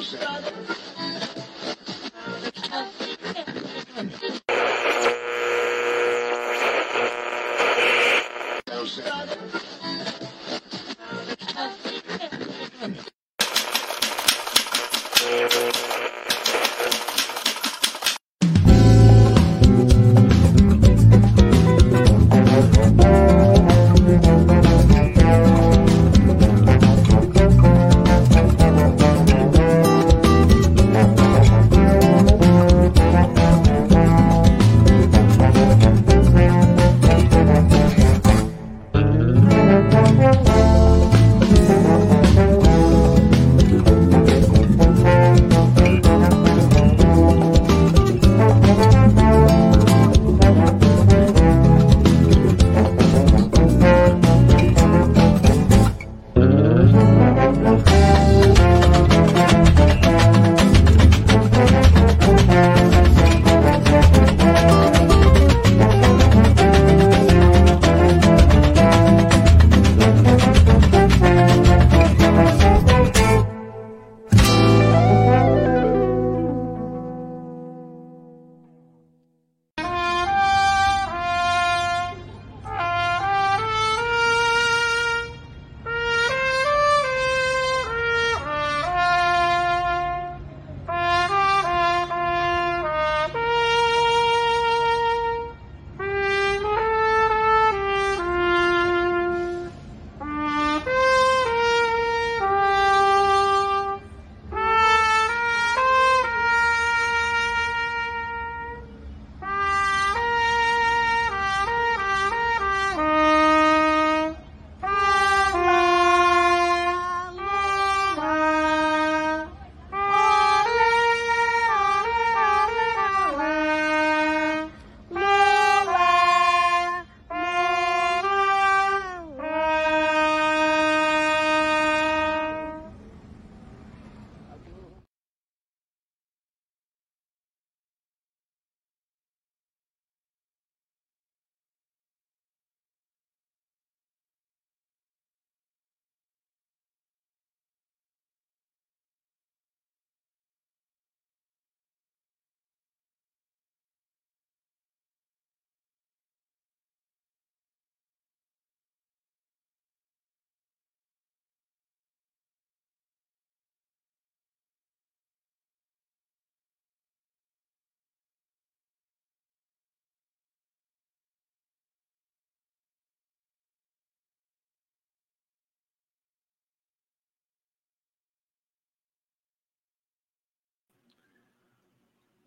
是的。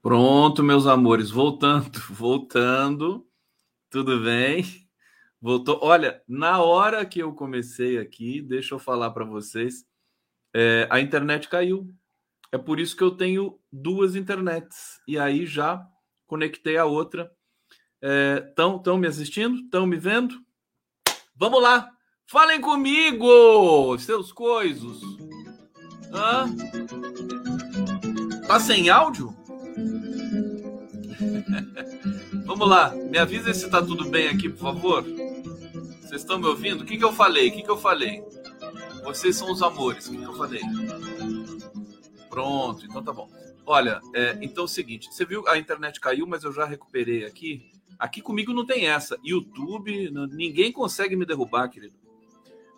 Pronto, meus amores, voltando, voltando, tudo bem? Voltou. Olha, na hora que eu comecei aqui, deixa eu falar para vocês, é, a internet caiu. É por isso que eu tenho duas internets. E aí já conectei a outra. Estão é, me assistindo? Estão me vendo? Vamos lá! Falem comigo, seus coisos! Hã? Tá sem áudio? Vamos lá, me avisa se tá tudo bem aqui, por favor. Vocês estão me ouvindo? O que, que eu falei? O que, que eu falei? Vocês são os amores. O que, que eu falei? Pronto, então tá bom. Olha, é, então é o seguinte: você viu a internet caiu, mas eu já recuperei aqui. Aqui comigo não tem essa. YouTube, ninguém consegue me derrubar, querido.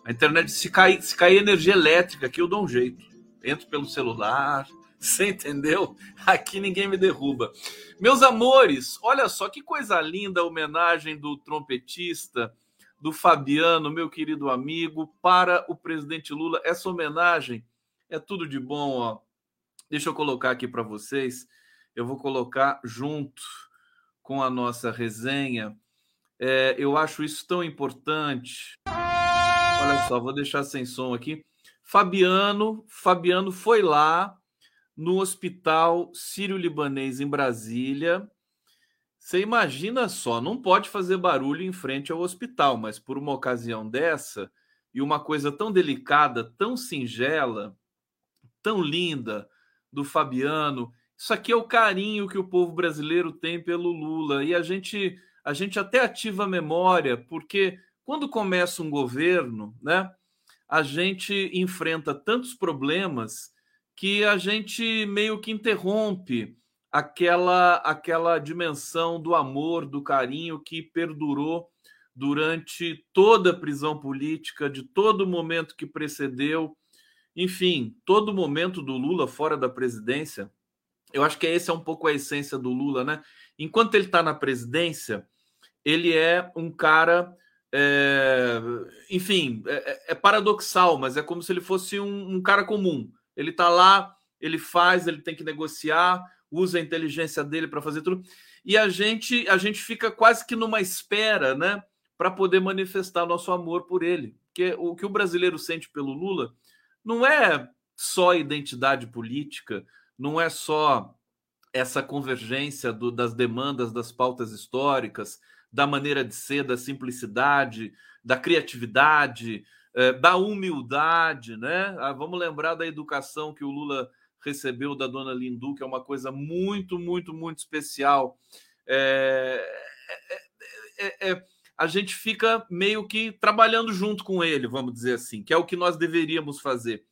A internet, se cair, se cair energia elétrica aqui, eu dou um jeito. Entro pelo celular, você entendeu? Aqui ninguém me derruba. Meus amores, olha só que coisa linda a homenagem do trompetista, do Fabiano, meu querido amigo, para o presidente Lula. Essa homenagem é tudo de bom, ó. Deixa eu colocar aqui para vocês. Eu vou colocar junto com a nossa resenha. É, eu acho isso tão importante. Olha só, vou deixar sem som aqui. Fabiano, Fabiano foi lá no Hospital Sírio-Libanês em Brasília. Você imagina só, não pode fazer barulho em frente ao hospital, mas por uma ocasião dessa e uma coisa tão delicada, tão singela, tão linda do Fabiano, isso aqui é o carinho que o povo brasileiro tem pelo Lula e a gente a gente até ativa a memória, porque quando começa um governo, né, a gente enfrenta tantos problemas que a gente meio que interrompe aquela aquela dimensão do amor, do carinho que perdurou durante toda a prisão política, de todo momento que precedeu, enfim, todo momento do Lula fora da presidência. Eu acho que esse é um pouco a essência do Lula, né? Enquanto ele está na presidência, ele é um cara é, enfim, é, é, é, paradoxal, mas é como se ele fosse um, um cara comum. Ele está lá, ele faz, ele tem que negociar, usa a inteligência dele para fazer tudo. E a gente, a gente fica quase que numa espera, né, para poder manifestar nosso amor por ele. Porque o que o brasileiro sente pelo Lula não é só identidade política, não é só essa convergência do, das demandas das pautas históricas, da maneira de ser, da simplicidade, da criatividade, é, da humildade, né? Ah, vamos lembrar da educação que o Lula recebeu da dona Lindu, que é uma coisa muito, muito, muito especial. É, é, é, a gente fica meio que trabalhando junto com ele, vamos dizer assim, que é o que nós deveríamos fazer.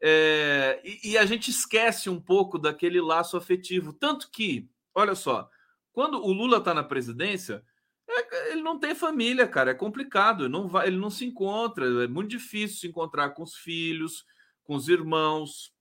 É, e, e, a gente esquece um pouco daquele laço afetivo. Tanto que, olha só, quando o Lula está na presidência, é, ele não tem família, cara. É complicado. Ele não, vai, ele não se encontra. É muito difícil se encontrar com os filhos, com os irmãos,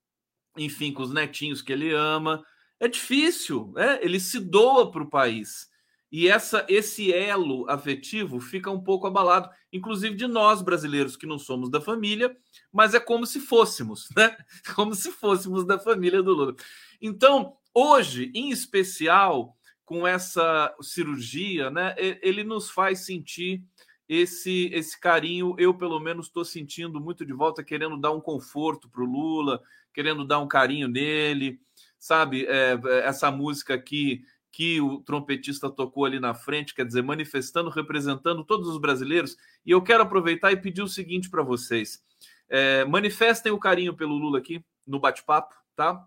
enfim, com os netinhos que ele ama. É difícil. É? Ele se doa para o país. E essa, esse elo afetivo fica um pouco abalado, inclusive de nós brasileiros que não somos da família, mas é como se fôssemos, né? Como se fôssemos da família do Lula. Então, hoje, em especial, com essa cirurgia, né, ele nos faz sentir esse esse carinho. Eu, pelo menos, estou sentindo muito de volta, querendo dar um conforto para o Lula, querendo dar um carinho nele, sabe? É, essa música aqui que o trompetista tocou ali na frente, quer dizer, manifestando, representando todos os brasileiros. E eu quero aproveitar e pedir o seguinte para vocês: é, manifestem o carinho pelo Lula aqui no bate-papo, tá?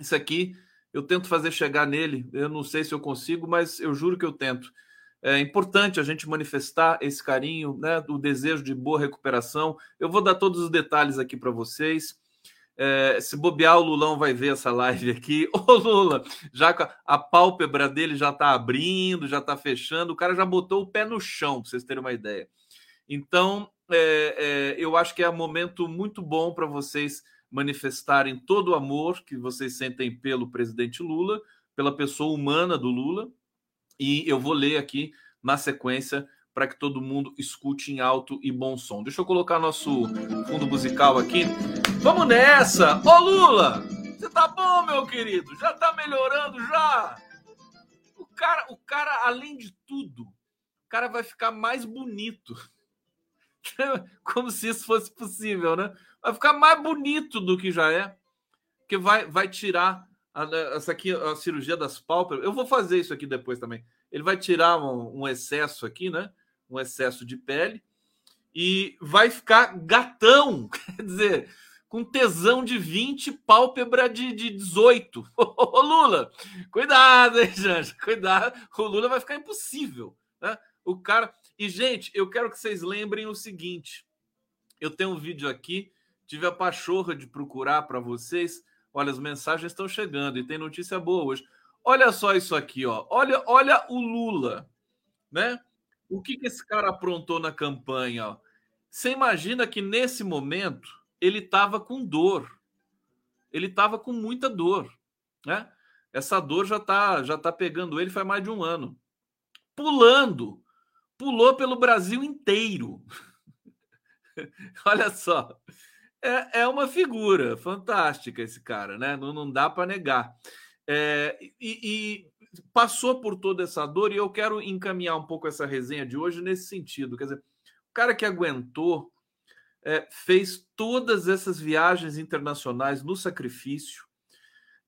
Isso aqui eu tento fazer chegar nele. Eu não sei se eu consigo, mas eu juro que eu tento. É importante a gente manifestar esse carinho, né, do desejo de boa recuperação. Eu vou dar todos os detalhes aqui para vocês. É, se bobear, o Lulão vai ver essa live aqui. Ô, Lula, já a pálpebra dele já está abrindo, já está fechando. O cara já botou o pé no chão, para vocês terem uma ideia. Então, é, é, eu acho que é um momento muito bom para vocês manifestarem todo o amor que vocês sentem pelo presidente Lula, pela pessoa humana do Lula. E eu vou ler aqui na sequência para que todo mundo escute em alto e bom som. Deixa eu colocar nosso fundo musical aqui. Vamos nessa! Ô Lula! Você tá bom, meu querido? Já tá melhorando já? O cara, o cara, além de tudo, o cara vai ficar mais bonito. Como se isso fosse possível, né? Vai ficar mais bonito do que já é, que vai, vai tirar a, essa aqui a cirurgia das pálpebras. Eu vou fazer isso aqui depois também. Ele vai tirar um, um excesso aqui, né? Um excesso de pele e vai ficar gatão, quer dizer, com tesão de 20, pálpebra de, de 18. Ô, Lula, cuidado, hein, Janja? Cuidado. O Lula vai ficar impossível, né? O cara. E, gente, eu quero que vocês lembrem o seguinte: eu tenho um vídeo aqui Tive a pachorra de procurar para vocês. Olha, as mensagens estão chegando e tem notícia boa hoje. Olha só isso aqui, ó. Olha, olha o Lula, né? O que, que esse cara aprontou na campanha? Ó? Você imagina que nesse momento ele estava com dor. Ele estava com muita dor, né? Essa dor já tá já tá pegando ele faz mais de um ano. Pulando, pulou pelo Brasil inteiro. Olha só é, é uma figura fantástica esse cara, né? Não, não dá para negar. É, e, e, passou por toda essa dor, e eu quero encaminhar um pouco essa resenha de hoje nesse sentido. Quer dizer, o cara que aguentou, é, fez todas essas viagens internacionais no sacrifício,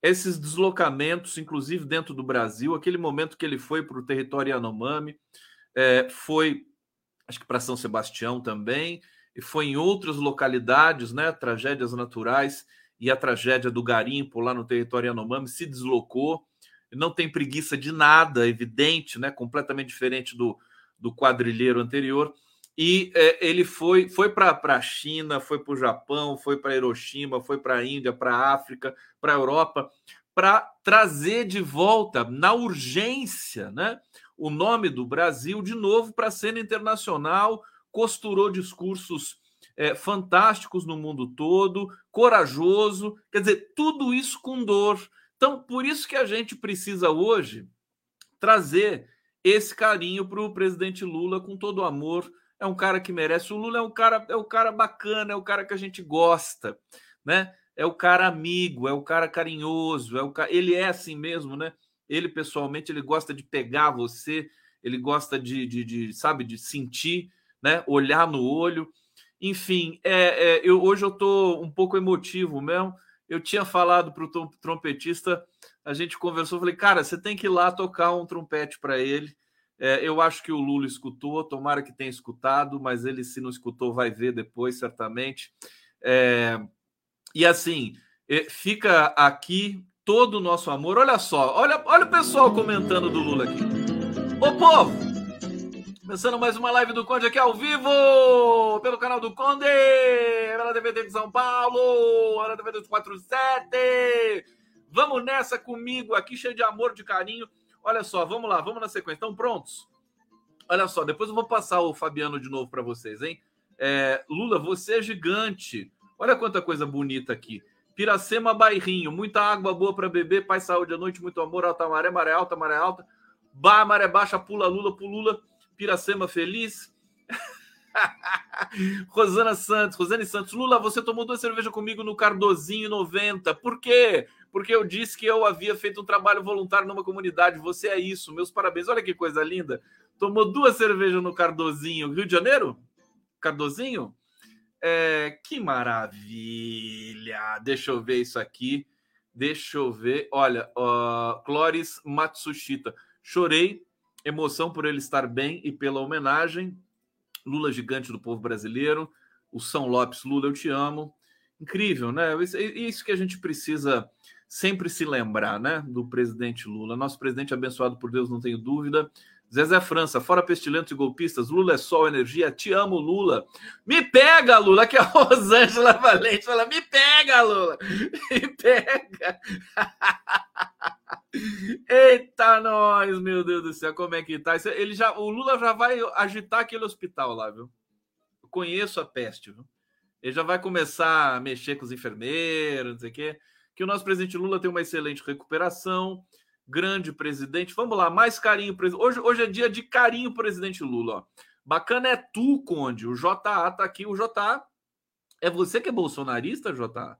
esses deslocamentos, inclusive dentro do Brasil, aquele momento que ele foi para o território Yanomami, é, foi, acho que para São Sebastião também, e foi em outras localidades, né, tragédias naturais, e a tragédia do garimpo lá no território Yanomami se deslocou, não tem preguiça de nada, evidente, né, completamente diferente do, do quadrilheiro anterior. E é, ele foi, foi para a China, foi para o Japão, foi para Hiroshima, foi para a Índia, para a África, para a Europa, para trazer de volta, na urgência, né, o nome do Brasil de novo para a cena internacional, costurou discursos é, fantásticos no mundo todo, corajoso, quer dizer, tudo isso com dor. Então, por isso que a gente precisa hoje trazer esse carinho para o presidente Lula com todo o amor. É um cara que merece. O Lula é um cara, é um cara bacana, é o um cara que a gente gosta, né? É o cara amigo, é o cara carinhoso, é o ele é assim mesmo, né? Ele pessoalmente ele gosta de pegar você, ele gosta de, de, de sabe, de sentir, né? Olhar no olho. Enfim, é, é eu, hoje eu estou um pouco emotivo mesmo. Eu tinha falado para o trompetista a gente conversou, falei, cara, você tem que ir lá tocar um trompete para ele. É, eu acho que o Lula escutou, tomara que tenha escutado, mas ele, se não escutou, vai ver depois, certamente. É, e assim, é, fica aqui todo o nosso amor. Olha só, olha, olha o pessoal comentando do Lula aqui. Ô povo! Começando mais uma live do Conde aqui ao vivo, pelo canal do Conde, pela DVD de São Paulo, pela DVD 247. Vamos nessa comigo aqui, cheio de amor, de carinho. Olha só, vamos lá, vamos na sequência. Estão prontos? Olha só, depois eu vou passar o Fabiano de novo para vocês, hein? É, Lula, você é gigante. Olha quanta coisa bonita aqui. Piracema Bairrinho, muita água boa para beber, paz, saúde à noite, muito amor, alta maré, maré alta, maré alta. Bah, maré baixa, pula Lula, pulula. Piracema feliz. Rosana Santos, Rosane Santos, Lula, você tomou duas cervejas comigo no Cardozinho 90. Por quê? porque eu disse que eu havia feito um trabalho voluntário numa comunidade. Você é isso, meus parabéns. Olha que coisa linda. Tomou duas cervejas no Cardozinho, Rio de Janeiro? Cardozinho? É, que maravilha! Deixa eu ver isso aqui. Deixa eu ver. Olha, uh, Clóris Matsushita. Chorei, emoção por ele estar bem e pela homenagem. Lula gigante do povo brasileiro. O São Lopes, Lula, eu te amo. Incrível, né? Isso que a gente precisa sempre se lembrar, né, do presidente Lula. Nosso presidente abençoado por Deus, não tenho dúvida. Zezé França, fora pestilentos e golpistas, Lula é sol, energia, te amo, Lula. Me pega, Lula, que a Rosângela Valente fala, me pega, Lula, me pega. Eita, nós, meu Deus do céu, como é que tá? Ele já, o Lula já vai agitar aquele hospital lá, viu? Eu conheço a peste, viu? Ele já vai começar a mexer com os enfermeiros, não sei o quê que o nosso presidente Lula tem uma excelente recuperação, grande presidente. Vamos lá, mais carinho. Hoje, hoje é dia de carinho, presidente Lula. Ó. Bacana é tu, Conde. O JA tá aqui. O JA é você que é bolsonarista, JA?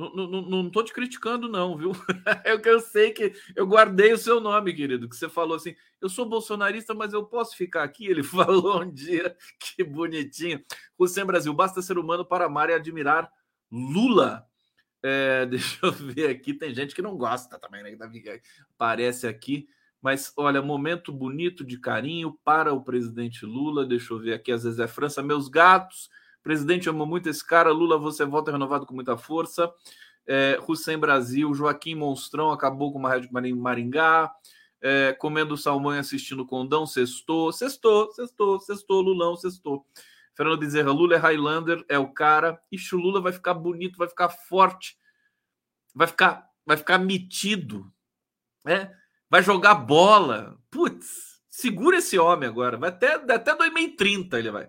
Não, não, não tô te criticando, não, viu? É o que eu sei que eu guardei o seu nome, querido, que você falou assim: eu sou bolsonarista, mas eu posso ficar aqui. Ele falou um dia, que bonitinho. Hussein Brasil, basta ser humano para amar e admirar Lula. É, deixa eu ver aqui, tem gente que não gosta também, né? Aparece aqui. Mas olha, momento bonito de carinho para o presidente Lula. Deixa eu ver aqui, às vezes é França, meus gatos. Presidente, amo muito esse cara. Lula, você volta renovado com muita força. É, Hussein Brasil, Joaquim Monstrão acabou com uma rádio Maringá. É, comendo salmão e assistindo condão, sextou, sextou, sextou, sextou, Lulão, sextou. Fernando Bezerra, Lula é Highlander, é o cara. Ixi, o Lula vai ficar bonito, vai ficar forte, vai ficar, vai ficar metido, né? vai jogar bola. Putz, segura esse homem agora. Vai até, até 2030 ele vai.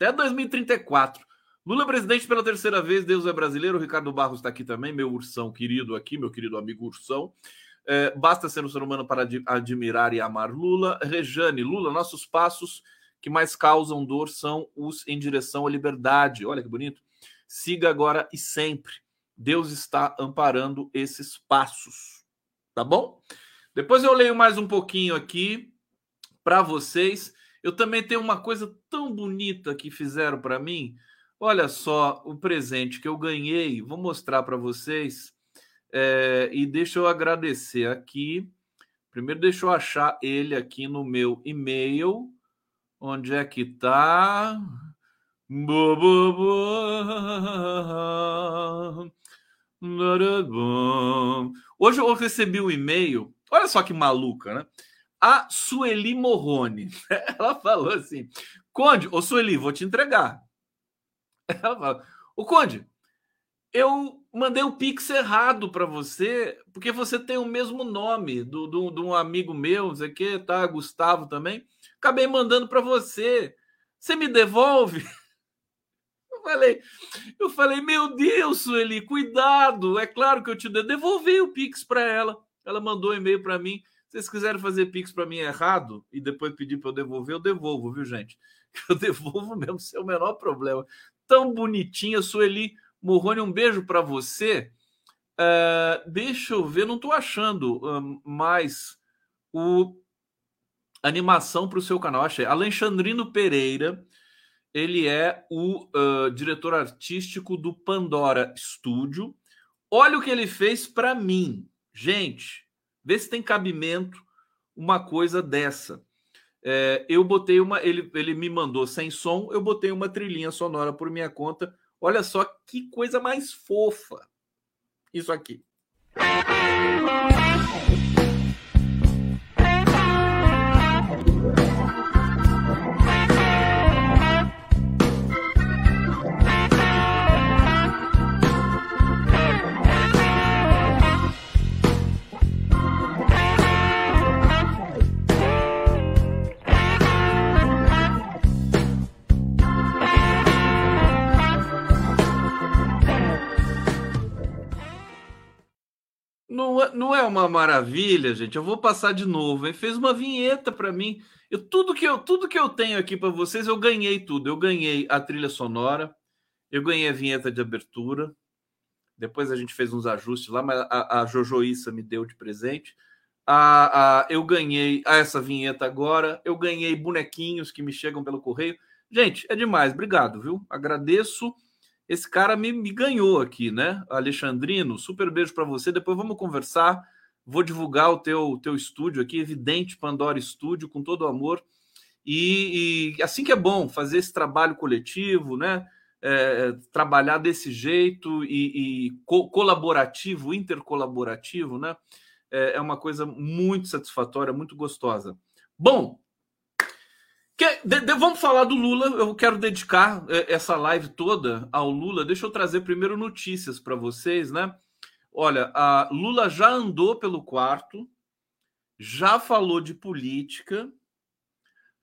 Até 2034. Lula é presidente pela terceira vez, Deus é brasileiro. O Ricardo Barros está aqui também, meu ursão querido aqui, meu querido amigo ursão. É, basta ser um ser humano para admirar e amar Lula. Rejane, Lula, nossos passos que mais causam dor são os em direção à liberdade. Olha que bonito. Siga agora e sempre. Deus está amparando esses passos. Tá bom? Depois eu leio mais um pouquinho aqui para vocês. Eu também tenho uma coisa tão bonita que fizeram para mim. Olha só o presente que eu ganhei. Vou mostrar para vocês. É, e deixa eu agradecer aqui. Primeiro, deixa eu achar ele aqui no meu e-mail. Onde é que tá? Hoje eu recebi um e-mail. Olha só que maluca, né? A Sueli Morrone, ela falou assim: Conde, ô Sueli, vou te entregar. Ela fala: Ô Conde, eu mandei o Pix errado para você, porque você tem o mesmo nome do, do, de um amigo meu, não sei o que, tá? Gustavo também. Acabei mandando para você. Você me devolve? Eu falei, eu falei, meu Deus, Sueli, cuidado. É claro que eu te devolvi o Pix para ela. Ela mandou um e-mail para mim. Se vocês quiserem fazer Pix para mim errado e depois pedir para eu devolver, eu devolvo, viu, gente? Eu devolvo mesmo, sem o menor problema. Tão bonitinha, Sueli Morrone, um beijo para você. Uh, deixa eu ver, não estou achando uh, mais o animação para o seu canal. Achei. Alexandrino Pereira, ele é o uh, diretor artístico do Pandora Studio. Olha o que ele fez para mim. Gente, vê se tem cabimento uma coisa dessa. É, eu botei uma. Ele, ele me mandou sem som, eu botei uma trilhinha sonora por minha conta Olha só que coisa mais fofa. Isso aqui. Não, é, não é uma maravilha, gente? Eu vou passar de novo. Ele fez uma vinheta para mim. Eu, tudo que eu tudo que eu tenho aqui para vocês, eu ganhei tudo. Eu ganhei a trilha sonora, eu ganhei a vinheta de abertura. Depois a gente fez uns ajustes lá, mas a, a me deu de presente. A, a, eu ganhei essa vinheta agora. Eu ganhei bonequinhos que me chegam pelo correio. Gente, é demais. Obrigado, viu? Agradeço esse cara me, me ganhou aqui, né? Alexandrino, super beijo para você. Depois vamos conversar. Vou divulgar o teu, teu estúdio aqui, evidente, Pandora Estúdio, com todo o amor. E, e, assim que é bom fazer esse trabalho coletivo, né? É, trabalhar desse jeito e, e co colaborativo, intercolaborativo, né? É, é uma coisa muito satisfatória, muito gostosa. Bom, de, de, vamos falar do Lula. Eu quero dedicar é, essa live toda ao Lula. Deixa eu trazer primeiro notícias para vocês, né? Olha, a Lula já andou pelo quarto, já falou de política,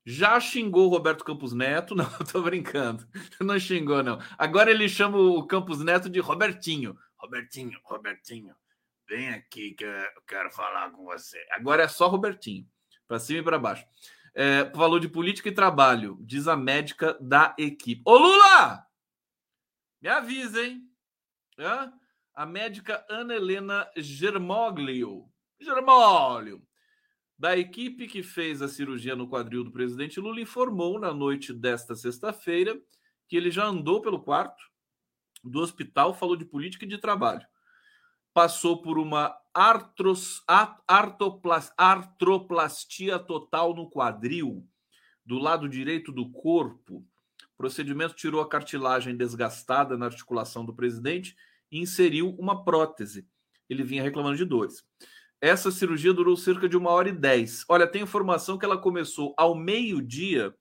já xingou Roberto Campos Neto. Não, tô brincando. Não xingou, não. Agora ele chama o Campos Neto de Robertinho. Robertinho, Robertinho, vem aqui que eu quero falar com você. Agora é só Robertinho, para cima e para baixo. É, falou de política e trabalho, diz a médica da equipe. Ô Lula! Me avisa, hein? É? A médica Ana Helena Germoglio, Germoglio, da equipe que fez a cirurgia no quadril do presidente Lula, informou na noite desta sexta-feira que ele já andou pelo quarto do hospital, falou de política e de trabalho. Passou por uma artros, artoplas, artroplastia total no quadril, do lado direito do corpo. O procedimento tirou a cartilagem desgastada na articulação do presidente e inseriu uma prótese. Ele vinha reclamando de dores. Essa cirurgia durou cerca de uma hora e dez. Olha, tem informação que ela começou ao meio-dia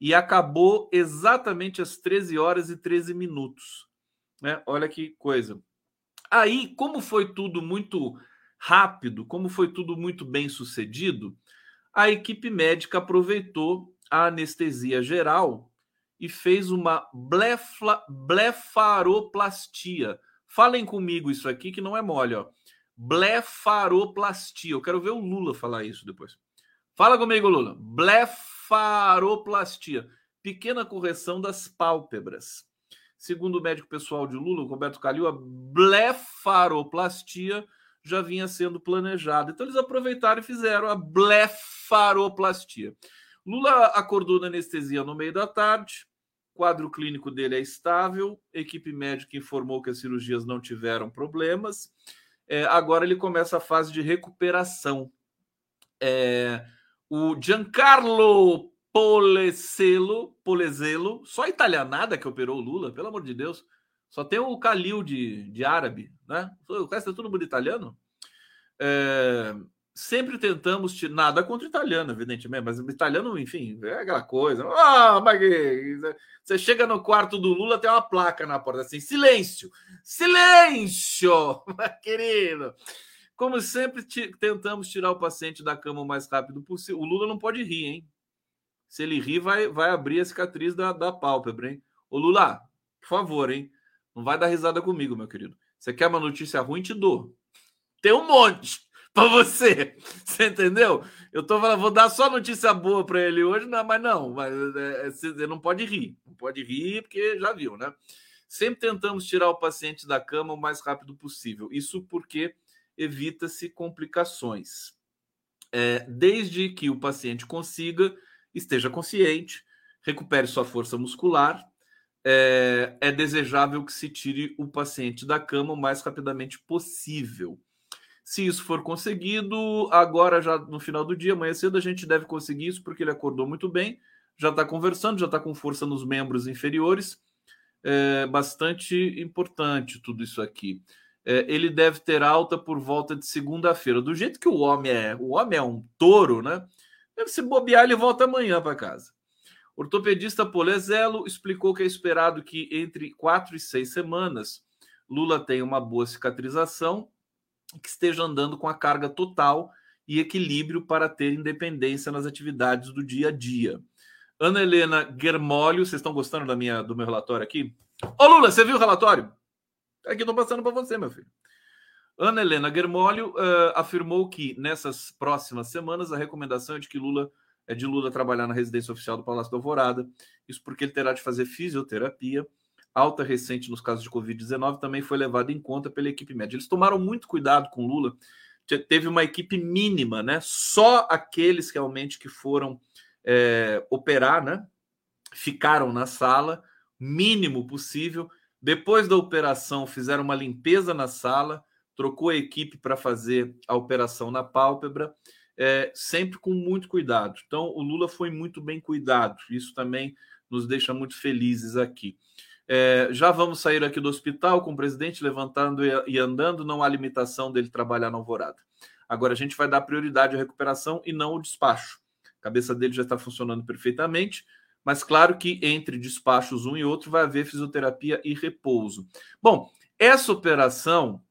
e acabou exatamente às 13 horas e 13 minutos. Né? Olha que coisa. Aí, como foi tudo muito rápido, como foi tudo muito bem sucedido, a equipe médica aproveitou a anestesia geral e fez uma blefla, blefaroplastia. Falem comigo isso aqui que não é mole, ó. Blefaroplastia. Eu quero ver o Lula falar isso depois. Fala comigo, Lula. Blefaroplastia. Pequena correção das pálpebras. Segundo o médico pessoal de Lula, Roberto Calil, a blefaroplastia já vinha sendo planejado. Então eles aproveitaram e fizeram a blefaroplastia. Lula acordou na anestesia no meio da tarde, quadro clínico dele é estável, equipe médica informou que as cirurgias não tiveram problemas. É, agora ele começa a fase de recuperação. É, o Giancarlo Poleselo, Poleselo, só italianada que operou o Lula, pelo amor de Deus. Só tem o Calil de, de árabe, né? O resto é tudo mundo italiano. É, sempre tentamos tirar nada contra italiano, evidentemente, mas italiano, enfim, é aquela coisa. Ah, oh, você chega no quarto do Lula, tem uma placa na porta assim: silêncio, silêncio, querido. Como sempre, tentamos tirar o paciente da cama o mais rápido possível. O Lula não pode rir, hein? Se ele rir, vai, vai abrir a cicatriz da, da pálpebra, hein? Ô Lula, por favor, hein? Não vai dar risada comigo, meu querido. Você quer uma notícia ruim? Te dou. Tem um monte para você. Você entendeu? Eu tô falando, vou dar só notícia boa para ele hoje, não, mas não, mas é, é, você não pode rir. Não pode rir porque já viu, né? Sempre tentamos tirar o paciente da cama o mais rápido possível. Isso porque evita-se complicações. É, desde que o paciente consiga, esteja consciente, recupere sua força muscular, é, é desejável que se tire o paciente da cama o mais rapidamente possível. Se isso for conseguido, agora já no final do dia, amanhã cedo, a gente deve conseguir isso, porque ele acordou muito bem, já está conversando, já está com força nos membros inferiores. É bastante importante tudo isso aqui. É, ele deve ter alta por volta de segunda-feira. Do jeito que o homem é, o homem é um touro, né? Se bobear, ele volta amanhã para casa. Ortopedista Polezelo explicou que é esperado que entre quatro e seis semanas Lula tenha uma boa cicatrização que esteja andando com a carga total e equilíbrio para ter independência nas atividades do dia a dia. Ana Helena Germolio, vocês estão gostando da minha, do meu relatório aqui? Ô Lula, você viu o relatório? Aqui estou passando para você, meu filho. Ana Helena Germolio uh, afirmou que nessas próximas semanas a recomendação é de que Lula é de Lula trabalhar na residência oficial do Palácio da Alvorada. Isso porque ele terá de fazer fisioterapia alta recente nos casos de Covid-19 também foi levado em conta pela equipe médica. Eles tomaram muito cuidado com Lula. Teve uma equipe mínima, né? Só aqueles realmente que foram é, operar, né? Ficaram na sala, mínimo possível. Depois da operação, fizeram uma limpeza na sala, trocou a equipe para fazer a operação na pálpebra, é, sempre com muito cuidado. Então, o Lula foi muito bem cuidado. Isso também nos deixa muito felizes aqui. É, já vamos sair aqui do hospital com o presidente levantando e andando, não há limitação dele trabalhar na alvorada. Agora a gente vai dar prioridade à recuperação e não ao despacho. A cabeça dele já está funcionando perfeitamente, mas claro que entre despachos um e outro vai haver fisioterapia e repouso. Bom, essa operação,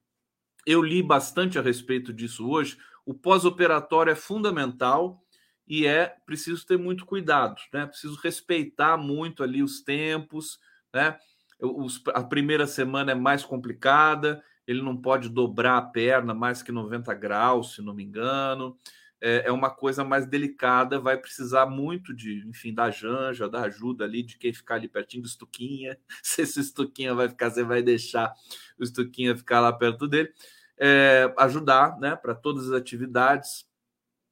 eu li bastante a respeito disso hoje. O pós-operatório é fundamental e é preciso ter muito cuidado, né? Preciso respeitar muito ali os tempos, né? Os, a primeira semana é mais complicada, ele não pode dobrar a perna mais que 90 graus, se não me engano. É, é uma coisa mais delicada, vai precisar muito de, enfim, da janja, da ajuda ali, de quem ficar ali pertinho do Estuquinha. Se esse Estuquinha vai ficar, você vai deixar o Estuquinha ficar lá perto dele. É, ajudar, né, para todas as atividades.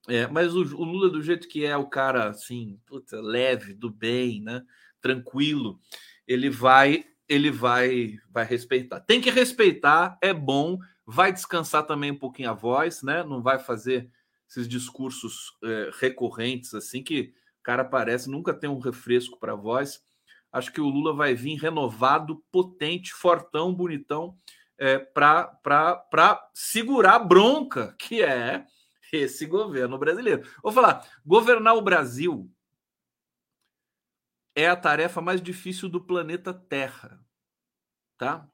É, mas o, o, Lula, do jeito que é, o cara, assim, puta, leve, do bem, né, tranquilo, ele vai ele vai vai respeitar. Tem que respeitar, é bom, vai descansar também um pouquinho a voz, né? Não vai fazer esses discursos é, recorrentes assim que cara parece nunca tem um refresco para a voz. Acho que o Lula vai vir renovado, potente, fortão, bonitão, é, para segurar a bronca que é esse governo brasileiro. Vou falar, governar o Brasil é a tarefa mais difícil do planeta Terra, tá?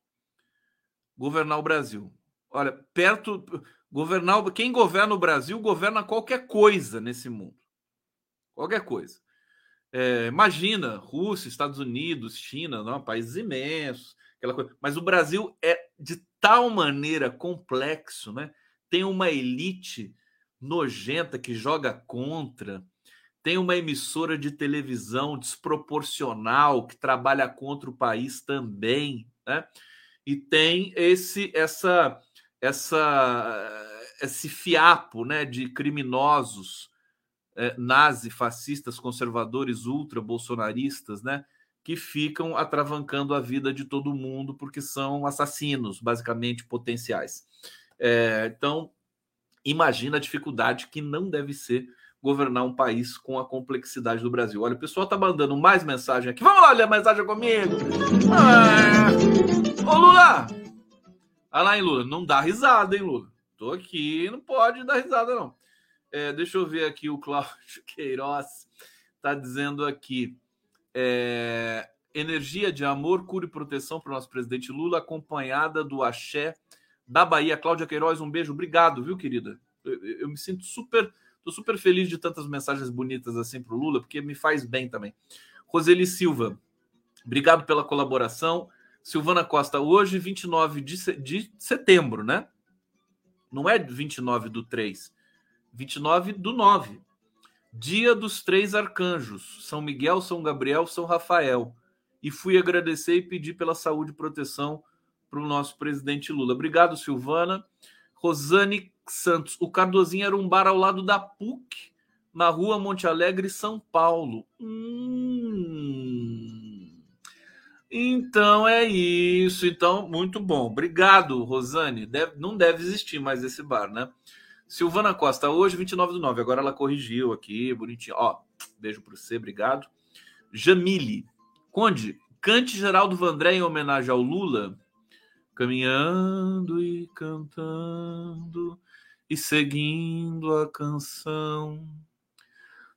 Governar o Brasil. Olha, perto governar, quem governa o Brasil governa qualquer coisa nesse mundo. Qualquer coisa. É, imagina, Rússia, Estados Unidos, China, não, países imensos, aquela coisa. Mas o Brasil é de tal maneira complexo, né? Tem uma elite nojenta que joga contra, tem uma emissora de televisão desproporcional que trabalha contra o país também, né? E tem esse essa essa esse fiapo, né, de criminosos é, nazi, fascistas, conservadores, ultra bolsonaristas, né, que ficam atravancando a vida de todo mundo porque são assassinos, basicamente potenciais. É, então, imagina a dificuldade que não deve ser governar um país com a complexidade do Brasil. Olha, o pessoal tá mandando mais mensagem aqui. Vamos lá ler a mensagem comigo. Ah, ô Lula! Olha lá, hein, Lula? Não dá risada, hein, Lula? Tô aqui, não pode dar risada, não. É, deixa eu ver aqui o Cláudio Queiroz está dizendo aqui. É, energia de amor, cura e proteção para o nosso presidente Lula, acompanhada do axé da Bahia. Cláudia Queiroz, um beijo. Obrigado, viu, querida? Eu, eu me sinto super, tô super feliz de tantas mensagens bonitas assim para o Lula, porque me faz bem também. Roseli Silva, obrigado pela colaboração. Silvana Costa, hoje, 29 de, de setembro, né? Não é 29 do 3, 29 do 9. Dia dos três arcanjos, São Miguel, São Gabriel, São Rafael. E fui agradecer e pedir pela saúde e proteção para o nosso presidente Lula. Obrigado, Silvana. Rosane Santos, o Cardozinho era um bar ao lado da PUC, na rua Monte Alegre, São Paulo. Hum. Então é isso. Então, muito bom. Obrigado, Rosane. Deve, não deve existir mais esse bar, né? Silvana Costa, hoje 29 do 9. Agora ela corrigiu aqui, bonitinho. Ó, beijo para você, obrigado. Jamile. Conde, cante Geraldo Vandré em homenagem ao Lula. Caminhando e cantando e seguindo a canção.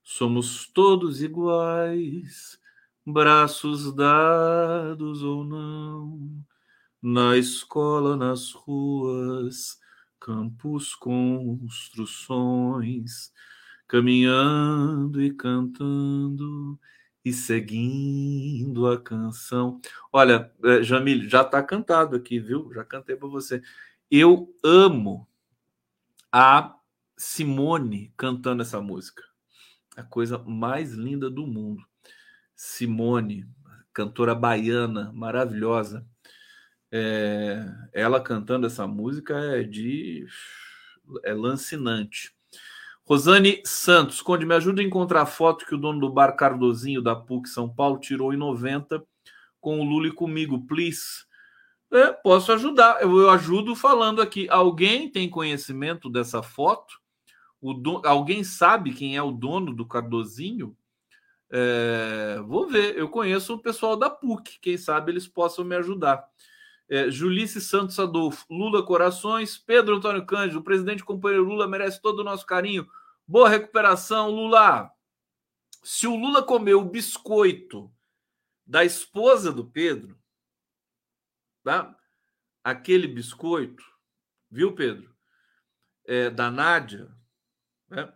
Somos todos iguais, braços dados ou não, na escola, nas ruas campos, construções, caminhando e cantando e seguindo a canção. Olha, é, Jamil, já está cantado aqui, viu? Já cantei para você. Eu amo a Simone cantando essa música. A coisa mais linda do mundo. Simone, cantora baiana, maravilhosa. É, ela cantando essa música é de é lancinante. Rosane Santos, Conde, me ajuda a encontrar a foto que o dono do bar Cardozinho da PUC São Paulo tirou em 90 com o Lula e comigo, please. É, posso ajudar, eu, eu, ajudo falando aqui. Alguém tem conhecimento dessa foto? O do, alguém sabe quem é o dono do Cardozinho? É, vou ver, eu conheço o pessoal da PUC, quem sabe eles possam me ajudar. É, Julice Santos Adolfo, Lula Corações, Pedro Antônio Cândido, o presidente companheiro Lula merece todo o nosso carinho. Boa recuperação, Lula. Se o Lula comeu o biscoito da esposa do Pedro, tá? Aquele biscoito, viu, Pedro? É, da Nádia, né?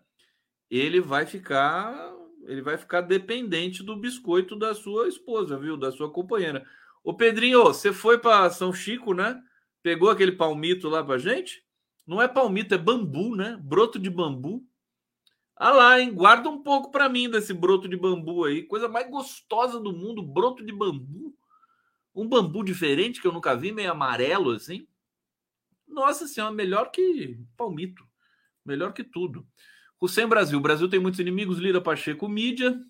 ele vai ficar ele vai ficar dependente do biscoito da sua esposa, viu? Da sua companheira. Ô Pedrinho, você foi para São Chico, né? Pegou aquele palmito lá pra gente? Não é palmito, é bambu, né? Broto de bambu. Ah lá, hein? Guarda um pouco para mim desse broto de bambu aí. Coisa mais gostosa do mundo, broto de bambu. Um bambu diferente que eu nunca vi, meio amarelo assim. Nossa senhora, melhor que palmito. Melhor que tudo. Hussein Brasil. O Brasil tem muitos inimigos. Lira Pacheco, mídia.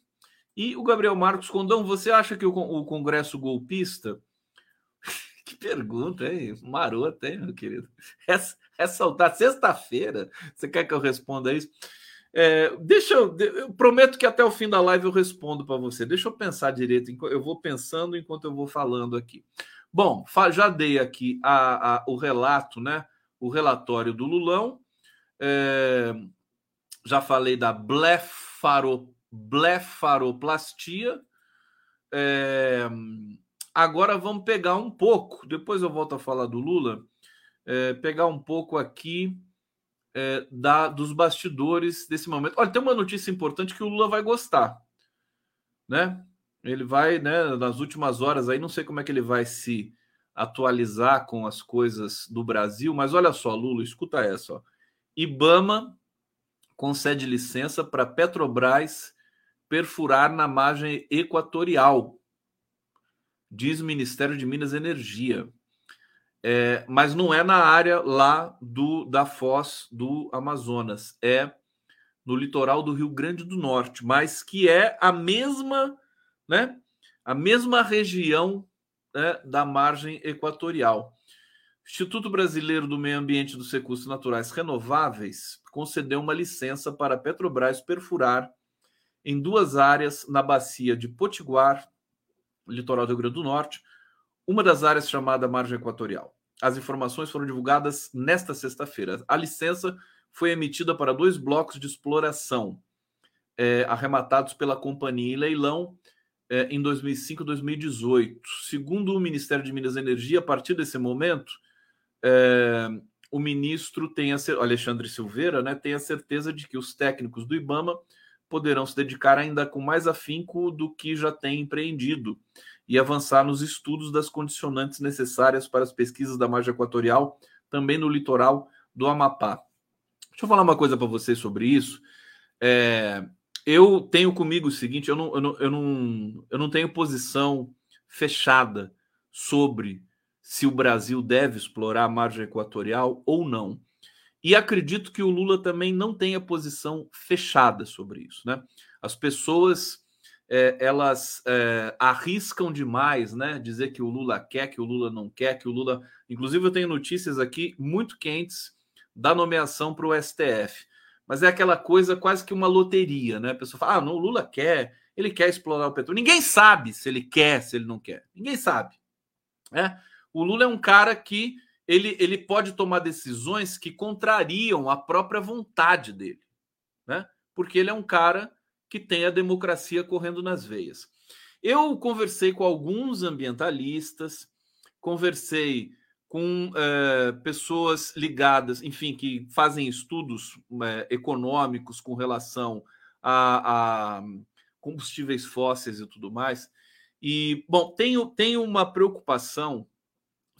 E o Gabriel Marcos Condão, você acha que o, Congresso golpista. que pergunta, hein? Marota, hein, meu querido? Essa, essa tá sexta-feira. Você quer que eu responda isso? É, deixa eu, eu, prometo que até o fim da live eu respondo para você. Deixa eu pensar direito. Eu vou pensando enquanto eu vou falando aqui. Bom, já dei aqui a, a, o relato, né? O relatório do Lulão. É, já falei da blefaropia blefaroplastia. É... Agora vamos pegar um pouco, depois eu volto a falar do Lula, é, pegar um pouco aqui é, da, dos bastidores desse momento. Olha, tem uma notícia importante que o Lula vai gostar, né? Ele vai, né, nas últimas horas aí, não sei como é que ele vai se atualizar com as coisas do Brasil, mas olha só, Lula, escuta essa, ó. Ibama concede licença para Petrobras perfurar na margem equatorial, diz o Ministério de Minas e Energia. É, mas não é na área lá do da foz do Amazonas, é no litoral do Rio Grande do Norte, mas que é a mesma, né, a mesma região né, da margem equatorial. Instituto Brasileiro do Meio Ambiente e dos Recursos Naturais Renováveis concedeu uma licença para a Petrobras perfurar em duas áreas na bacia de Potiguar, litoral do Rio Grande do Norte, uma das áreas chamada margem equatorial. As informações foram divulgadas nesta sexta-feira. A licença foi emitida para dois blocos de exploração, é, arrematados pela companhia em leilão é, em 2005 e 2018. Segundo o Ministério de Minas e Energia, a partir desse momento, é, o ministro tem a, Alexandre Silveira né, tem a certeza de que os técnicos do IBAMA poderão se dedicar ainda com mais afinco do que já tem empreendido e avançar nos estudos das condicionantes necessárias para as pesquisas da margem equatorial, também no litoral do Amapá. Deixa eu falar uma coisa para vocês sobre isso. É, eu tenho comigo o seguinte: eu não, eu, não, eu, não, eu não tenho posição fechada sobre se o Brasil deve explorar a margem equatorial ou não. E acredito que o Lula também não tenha posição fechada sobre isso. Né? As pessoas é, elas é, arriscam demais, né? Dizer que o Lula quer, que o Lula não quer, que o Lula. Inclusive, eu tenho notícias aqui muito quentes da nomeação para o STF. Mas é aquela coisa quase que uma loteria, né? A pessoa fala: ah, não, o Lula quer, ele quer explorar o petróleo. Ninguém sabe se ele quer, se ele não quer. Ninguém sabe. Né? O Lula é um cara que ele, ele pode tomar decisões que contrariam a própria vontade dele, né? Porque ele é um cara que tem a democracia correndo nas veias. Eu conversei com alguns ambientalistas, conversei com é, pessoas ligadas, enfim, que fazem estudos é, econômicos com relação a, a, combustíveis fósseis e tudo mais. E, bom, tenho, tenho uma preocupação,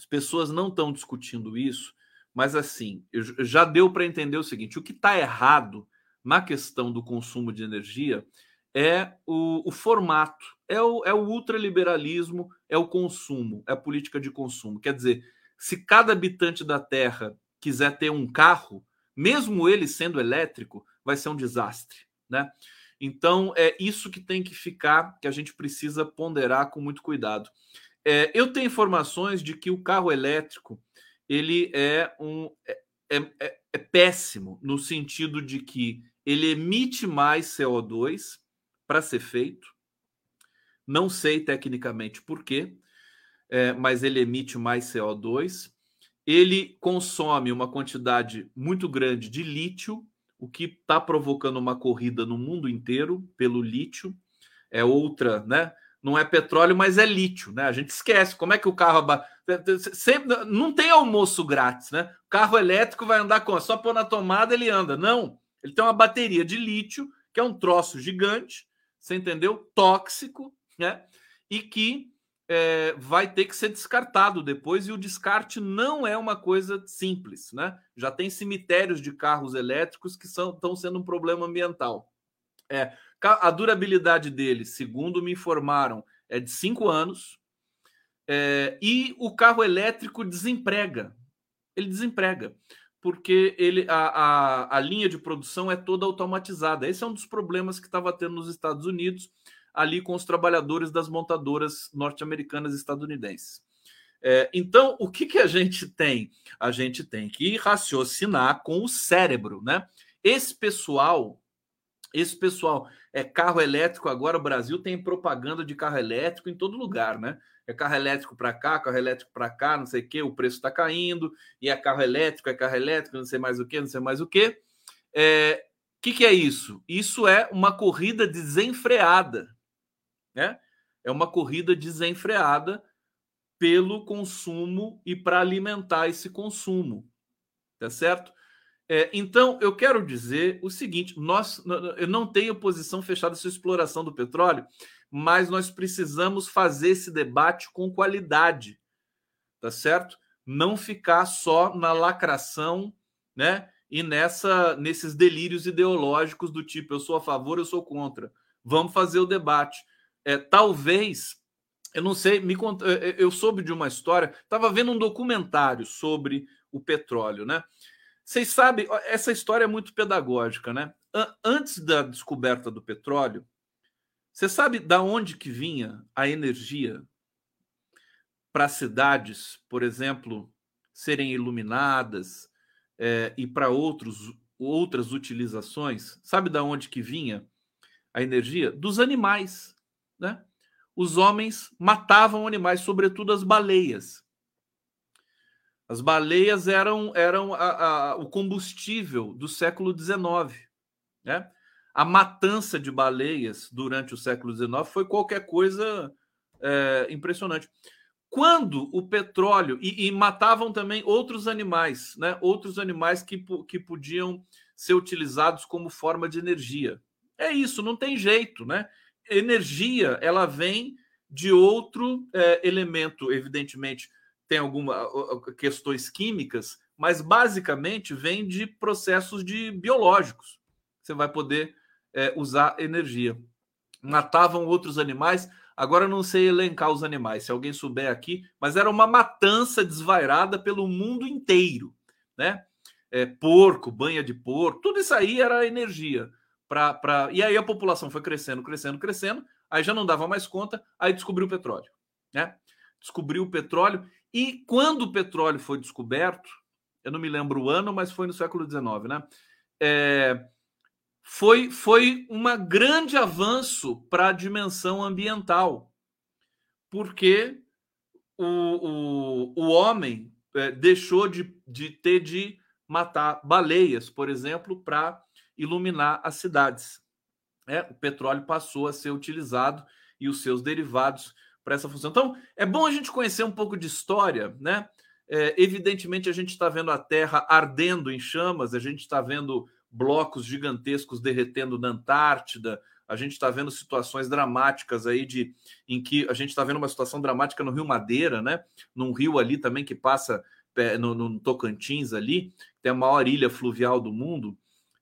as pessoas não estão discutindo isso, mas assim, já deu para entender o seguinte: o que está errado na questão do consumo de energia é o, o formato, é o, é o ultraliberalismo, é o consumo, é a política de consumo. Quer dizer, se cada habitante da Terra quiser ter um carro, mesmo ele sendo elétrico, vai ser um desastre, né? Então é isso que tem que ficar, que a gente precisa ponderar com muito cuidado. É, eu tenho informações de que o carro elétrico ele é um é, é, é péssimo no sentido de que ele emite mais CO2 para ser feito. Não sei tecnicamente por quê, é, mas ele emite mais CO2. Ele consome uma quantidade muito grande de lítio, o que está provocando uma corrida no mundo inteiro pelo lítio. É outra, né? Não é petróleo, mas é lítio, né? A gente esquece como é que o carro sempre não tem almoço grátis, né? O carro elétrico vai andar com só pôr na tomada ele anda. Não, ele tem uma bateria de lítio, que é um troço gigante, você entendeu? Tóxico, né? E que é, vai ter que ser descartado depois, e o descarte não é uma coisa simples, né? Já tem cemitérios de carros elétricos que são, estão sendo um problema ambiental. É, a durabilidade dele, segundo me informaram, é de cinco anos. É, e o carro elétrico desemprega. Ele desemprega porque ele, a, a, a, linha de produção é toda automatizada. Esse é um dos problemas que estava tendo nos Estados Unidos, ali com os trabalhadores das montadoras norte-americanas e estadunidenses. É, então, o que, que a gente tem? A gente tem que raciocinar com o cérebro, né? Esse pessoal, esse pessoal é carro elétrico agora. O Brasil tem propaganda de carro elétrico em todo lugar, né? é carro elétrico para cá, carro elétrico para cá, não sei o que, o preço está caindo, e é carro elétrico, é carro elétrico, não sei mais o que, não sei mais o que. O é, que, que é isso? Isso é uma corrida desenfreada, né? É uma corrida desenfreada pelo consumo e para alimentar esse consumo, tá certo? É, então, eu quero dizer o seguinte: nós, eu não tenho posição fechada sobre exploração do petróleo, mas nós precisamos fazer esse debate com qualidade, tá certo? Não ficar só na lacração, né? E nessa nesses delírios ideológicos do tipo eu sou a favor, eu sou contra. Vamos fazer o debate. É, talvez, eu não sei, me eu soube de uma história, estava vendo um documentário sobre o petróleo, né? Vocês sabem, essa história é muito pedagógica, né? Antes da descoberta do petróleo, você sabe da onde que vinha a energia para cidades, por exemplo, serem iluminadas é, e para outros outras utilizações? Sabe da onde que vinha a energia? Dos animais, né? Os homens matavam animais, sobretudo as baleias. As baleias eram, eram a, a, o combustível do século XIX. Né? A matança de baleias durante o século XIX foi qualquer coisa é, impressionante. Quando o petróleo. E, e, matavam também outros animais, né? outros animais que, que podiam ser utilizados como forma de energia. É isso, não tem jeito, né? Energia, ela vem de outro é, elemento, evidentemente, tem algumas questões químicas, mas basicamente vem de processos de biológicos. Você vai poder é, usar energia. Matavam outros animais. Agora não sei elencar os animais, se alguém souber aqui, mas era uma matança desvairada pelo mundo inteiro, né? É, porco, banha de porco, tudo isso aí era energia. Pra, pra... E aí a população foi crescendo, crescendo, crescendo, aí já não dava mais conta, aí descobriu o petróleo, né? Descobriu o petróleo, e quando o petróleo foi descoberto, eu não me lembro o ano, mas foi no século XIX, né? É, foi, foi um grande avanço para a dimensão ambiental, porque o, o, o homem é, deixou de, de ter de matar baleias, por exemplo, para iluminar as cidades. É, o petróleo passou a ser utilizado e os seus derivados para essa função. Então, é bom a gente conhecer um pouco de história, né? É, evidentemente, a gente está vendo a Terra ardendo em chamas, a gente está vendo blocos gigantescos derretendo na Antártida. A gente está vendo situações dramáticas aí de em que a gente está vendo uma situação dramática no Rio Madeira, né? Num rio ali também que passa no, no Tocantins ali, tem a maior ilha fluvial do mundo,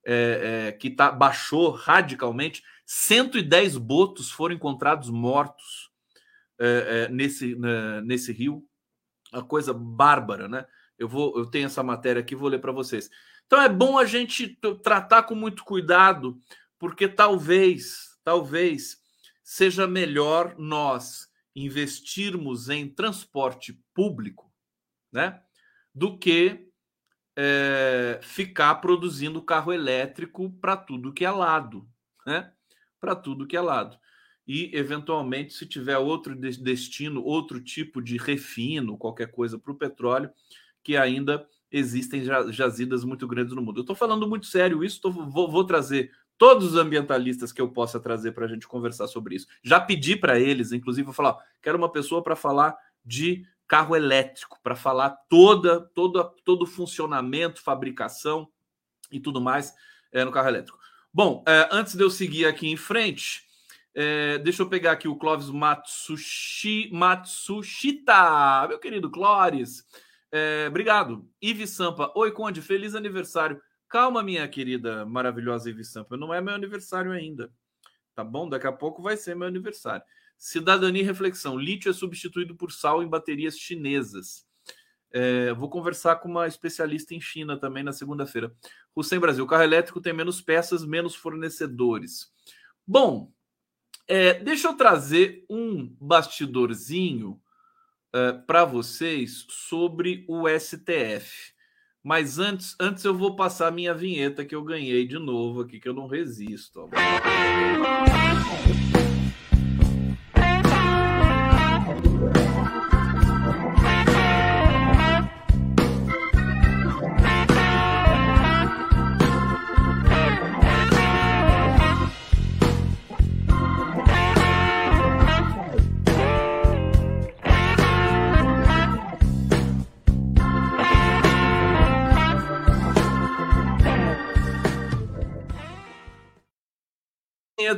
é, é, que tá, baixou radicalmente. 110 botos foram encontrados mortos é, é, nesse, né, nesse rio. Uma coisa bárbara, né? Eu vou, eu tenho essa matéria aqui, vou ler para vocês. Então é bom a gente tratar com muito cuidado, porque talvez, talvez seja melhor nós investirmos em transporte público, né, do que é, ficar produzindo carro elétrico para tudo que é lado, né? Para tudo que é lado. E, eventualmente, se tiver outro destino, outro tipo de refino, qualquer coisa para o petróleo, que ainda existem jazidas muito grandes no mundo. Eu estou falando muito sério isso, tô, vou, vou, trazer todos os ambientalistas que eu possa trazer para a gente conversar sobre isso. Já pedi para eles, inclusive, vou falar, quero uma pessoa para falar de carro elétrico, para falar toda, toda, todo o funcionamento, fabricação e tudo mais é, no carro elétrico. Bom, é, antes de eu seguir aqui em frente, é, deixa eu pegar aqui o Clóvis Matsushi, Matsushita, meu querido Clóris. É, obrigado. Ive Sampa. Oi, Conde, feliz aniversário. Calma, minha querida, maravilhosa Ive Sampa. Não é meu aniversário ainda. Tá bom? Daqui a pouco vai ser meu aniversário. Cidadania e reflexão. Lítio é substituído por sal em baterias chinesas. É, vou conversar com uma especialista em China também na segunda-feira. Hussein Brasil. Carro elétrico tem menos peças, menos fornecedores. Bom, é, deixa eu trazer um bastidorzinho uh, para vocês sobre o STF. Mas antes, antes eu vou passar a minha vinheta que eu ganhei de novo aqui, que eu não resisto. Ó.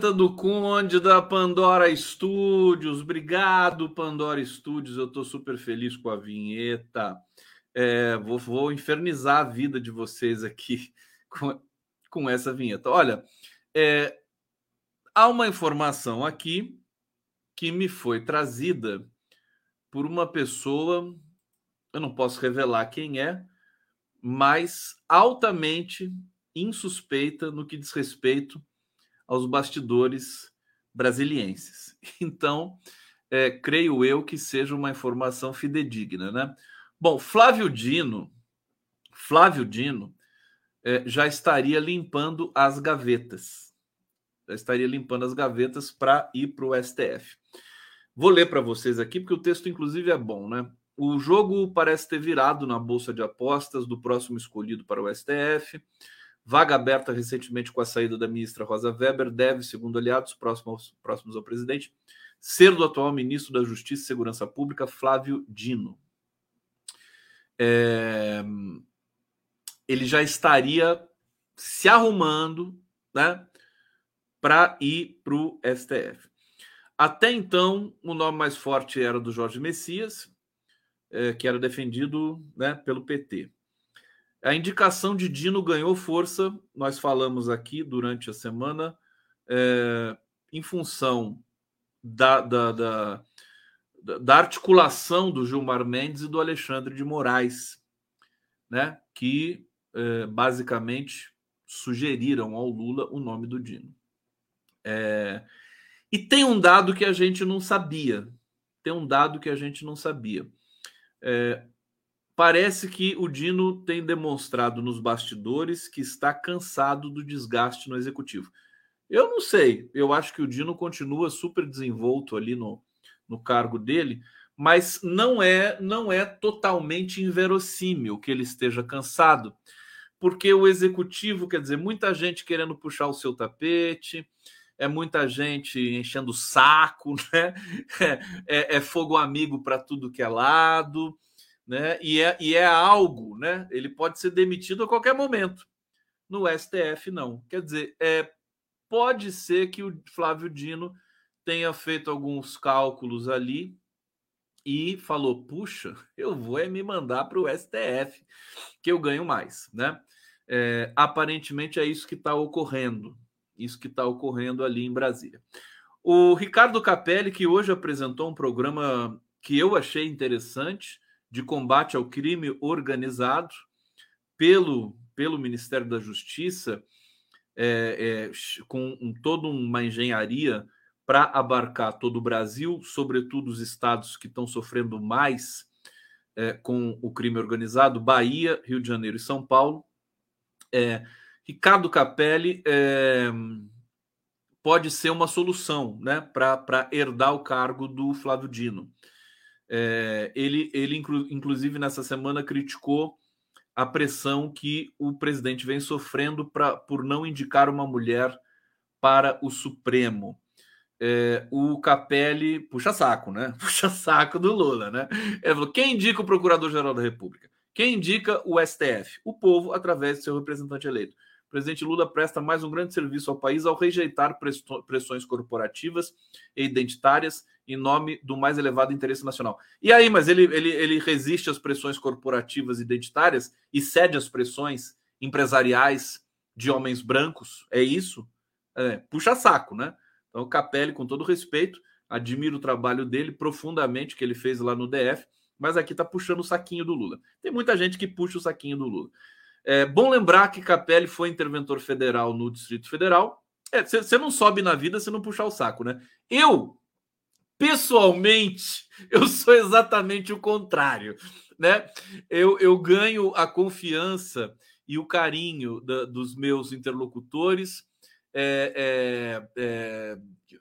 vinheta do Conde da Pandora Studios. Obrigado, Pandora Studios. Eu estou super feliz com a vinheta. É, vou, vou, infernizar a vida de vocês aqui com, com essa vinheta. Olha, é, há uma informação aqui que me foi trazida por uma pessoa, eu não posso revelar quem é, mas altamente insuspeita no que diz respeito aos bastidores brasilienses. Então, é, creio eu que seja uma informação fidedigna, né? Bom, Flávio Dino, Flávio Dino é, já estaria limpando as gavetas, já estaria limpando as gavetas para ir para o STF. Vou ler para vocês aqui, porque o texto, inclusive, é bom, né? o jogo parece ter virado na bolsa de apostas do próximo escolhido para o STF. Vaga aberta recentemente com a saída da ministra Rosa Weber deve, segundo aliados próximos, próximos ao presidente, ser do atual ministro da Justiça e Segurança Pública, Flávio Dino. É... Ele já estaria se arrumando né, para ir para o STF. Até então, o nome mais forte era do Jorge Messias, é, que era defendido né, pelo PT. A indicação de Dino ganhou força, nós falamos aqui durante a semana, é, em função da, da, da, da, articulação do Gilmar Mendes e do Alexandre de Moraes, né, que é, basicamente sugeriram ao Lula o nome do Dino. É, e tem um dado que a gente não sabia. Tem um dado que a gente não sabia. É, parece que o Dino tem demonstrado nos bastidores que está cansado do desgaste no executivo. Eu não sei. Eu acho que o Dino continua super desenvolto ali no, no cargo dele, mas não é não é totalmente inverossímil que ele esteja cansado, porque o executivo, quer dizer, muita gente querendo puxar o seu tapete, é muita gente enchendo o saco, né? É, é fogo amigo para tudo que é lado, né? E é, e é algo, né? Ele pode ser demitido a qualquer momento. No STF, não. Quer dizer, é, pode ser que o Flávio Dino tenha feito alguns cálculos ali e falou: puxa, eu vou é me mandar para o STF, que eu ganho mais, né? É, aparentemente é isso que está ocorrendo, isso que está ocorrendo ali em Brasília. O Ricardo Capelli, que hoje apresentou um programa que eu achei interessante de combate ao crime organizado pelo, pelo Ministério da Justiça, é, é, com um, toda uma engenharia para abarcar todo o Brasil, sobretudo os estados que estão sofrendo mais é, com o crime organizado, Bahia, Rio de Janeiro e São Paulo. É, Ricardo Capelli é, pode ser uma solução né, para herdar o cargo do Flávio Dino. É, ele, ele inclu, inclusive, nessa semana criticou a pressão que o presidente vem sofrendo pra, por não indicar uma mulher para o Supremo. É, o Capelli puxa saco, né? Puxa saco do Lula, né? Ele falou: quem indica o Procurador-Geral da República? Quem indica o STF? O povo, através de seu representante eleito presidente Lula presta mais um grande serviço ao país ao rejeitar pressões corporativas e identitárias em nome do mais elevado interesse nacional. E aí, mas ele, ele, ele resiste às pressões corporativas e identitárias e cede às pressões empresariais de homens brancos? É isso? É, puxa saco, né? Então, Capelli, com todo respeito, admiro o trabalho dele profundamente que ele fez lá no DF, mas aqui está puxando o saquinho do Lula. Tem muita gente que puxa o saquinho do Lula. É bom lembrar que Capelli foi interventor federal no Distrito Federal. Você é, não sobe na vida se não puxar o saco, né? Eu, pessoalmente, eu sou exatamente o contrário, né? Eu, eu ganho a confiança e o carinho da, dos meus interlocutores, é, é, é,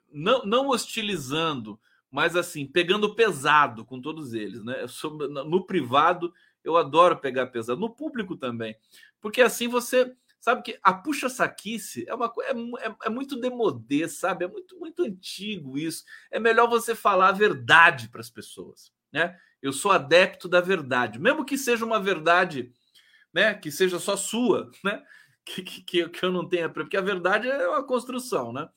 não, não hostilizando, mas assim, pegando pesado com todos eles, né? Sou, no privado, eu adoro pegar pesado, no público também. Porque assim você sabe que a puxa-saquice é uma é, é, é muito demodê, sabe? É muito, muito antigo isso. É melhor você falar a verdade para as pessoas, né? Eu sou adepto da verdade, mesmo que seja uma verdade, né? Que seja só sua, né? Que, que, que eu não tenha, porque a verdade é uma construção, né?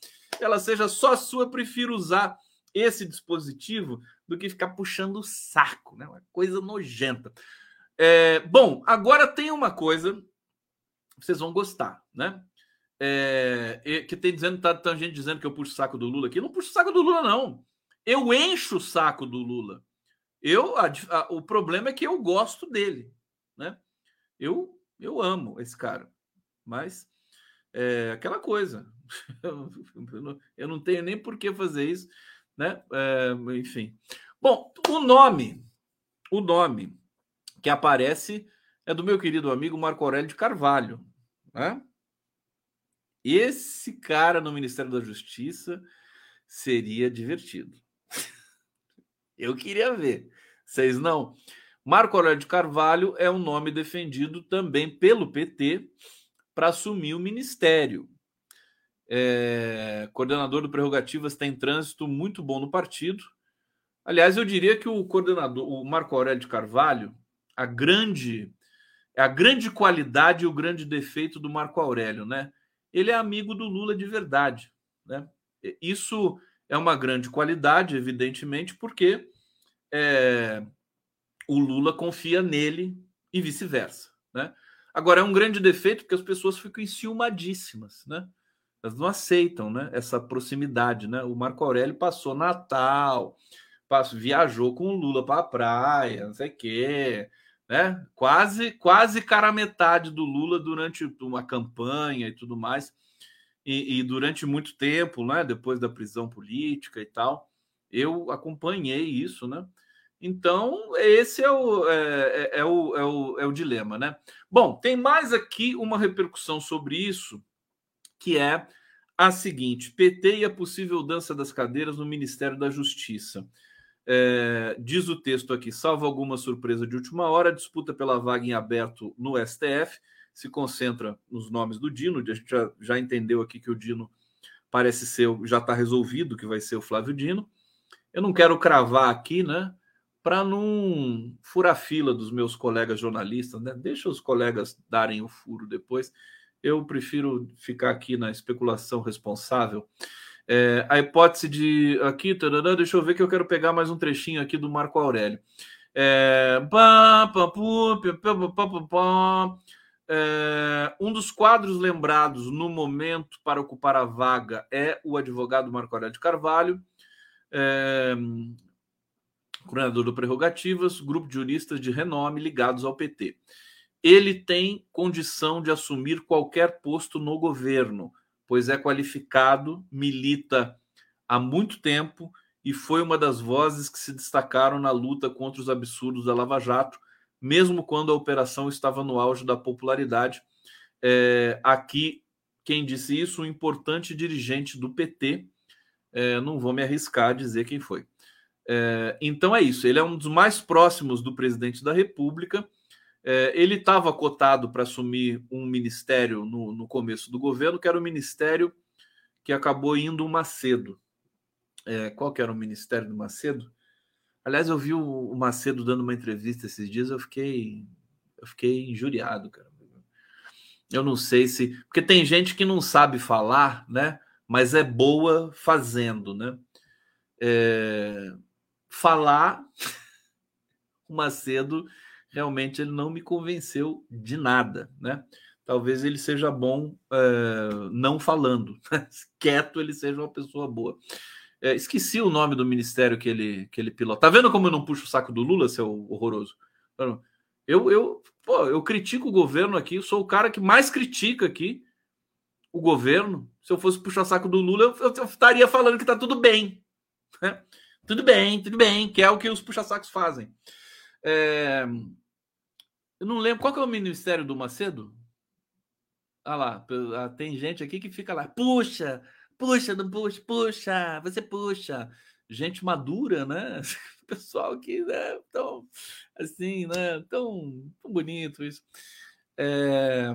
Ela seja só sua, prefiro usar esse dispositivo do que ficar puxando o saco, né? Uma coisa nojenta. É, bom, agora tem uma coisa vocês vão gostar, né? É, que tem dizendo, tá, tá gente dizendo que eu puxo o saco do Lula aqui. Não puxo o saco do Lula, não. Eu encho o saco do Lula. Eu, a, a, o problema é que eu gosto dele, né? Eu, eu amo esse cara, mas é aquela coisa. Eu, eu, não, eu não tenho nem por que fazer isso, né? É, enfim. Bom, o nome, o nome que aparece é do meu querido amigo Marco Aurélio de Carvalho. Né? Esse cara no Ministério da Justiça seria divertido. Eu queria ver. Vocês não? Marco Aurélio de Carvalho é um nome defendido também pelo PT para assumir o ministério. É, coordenador do Prerrogativas tem trânsito muito bom no partido. Aliás, eu diria que o coordenador, o Marco Aurélio de Carvalho, a grande a grande qualidade e o grande defeito do Marco Aurélio, né? Ele é amigo do Lula de verdade, né? Isso é uma grande qualidade, evidentemente, porque é, o Lula confia nele e vice-versa, né? Agora é um grande defeito porque as pessoas ficam enciumadíssimas, né? Elas não aceitam, né? Essa proximidade, né? O Marco Aurélio passou Natal, passou, viajou com o Lula para a praia, não sei o quê, né? Quase, quase cara metade do Lula durante uma campanha e tudo mais, e, e, durante muito tempo, né? Depois da prisão política e tal, eu acompanhei isso, né? Então esse é o, é, é, é o, é, o, é o dilema, né? Bom, tem mais aqui uma repercussão sobre isso, que é a seguinte: PT e a possível dança das cadeiras no Ministério da Justiça. É, diz o texto aqui, salvo alguma surpresa de última hora, a disputa pela vaga em aberto no STF se concentra nos nomes do Dino. A gente já, já entendeu aqui que o Dino parece ser, já está resolvido que vai ser o Flávio Dino. Eu não quero cravar aqui, né? Para não furar fila dos meus colegas jornalistas, né? Deixa os colegas darem o furo depois. Eu prefiro ficar aqui na especulação responsável. É, a hipótese de. Aqui, tarará, deixa eu ver que eu quero pegar mais um trechinho aqui do Marco Aurélio. É, um dos quadros lembrados no momento para ocupar a vaga é o advogado Marco Aurélio de Carvalho, é, coordenador do Prerrogativas, grupo de juristas de renome ligados ao PT. Ele tem condição de assumir qualquer posto no governo pois é qualificado, milita há muito tempo e foi uma das vozes que se destacaram na luta contra os absurdos da Lava Jato, mesmo quando a operação estava no auge da popularidade. É, aqui, quem disse isso, um importante dirigente do PT, é, não vou me arriscar a dizer quem foi. É, então é isso, ele é um dos mais próximos do presidente da República ele estava cotado para assumir um ministério no, no, começo do governo, que era o ministério que acabou indo o Macedo. É, qual que era o ministério do Macedo? Aliás, eu vi o, o, Macedo dando uma entrevista esses dias, eu fiquei, eu fiquei injuriado, cara. Eu não sei se. Porque tem gente que não sabe falar, né? Mas é boa fazendo, né? É, falar, o Macedo realmente ele não me convenceu de nada, né? Talvez ele seja bom é, não falando, quieto ele seja uma pessoa boa. É, esqueci o nome do ministério que ele que ele pilota. Tá vendo como eu não puxo o saco do Lula, seu horroroso? Eu eu pô, eu critico o governo aqui, sou o cara que mais critica aqui o governo. Se eu fosse puxar saco do Lula, eu, eu estaria falando que tá tudo bem. Né? Tudo bem, tudo bem, que é o que os puxa-sacos fazem. É, eu não lembro. Qual que é o ministério do Macedo? Ah lá, ah, tem gente aqui que fica lá. Puxa, puxa, não puxa, puxa, você puxa. Gente madura, né? Pessoal que, né, tão assim, né? Tão, tão bonito isso. É...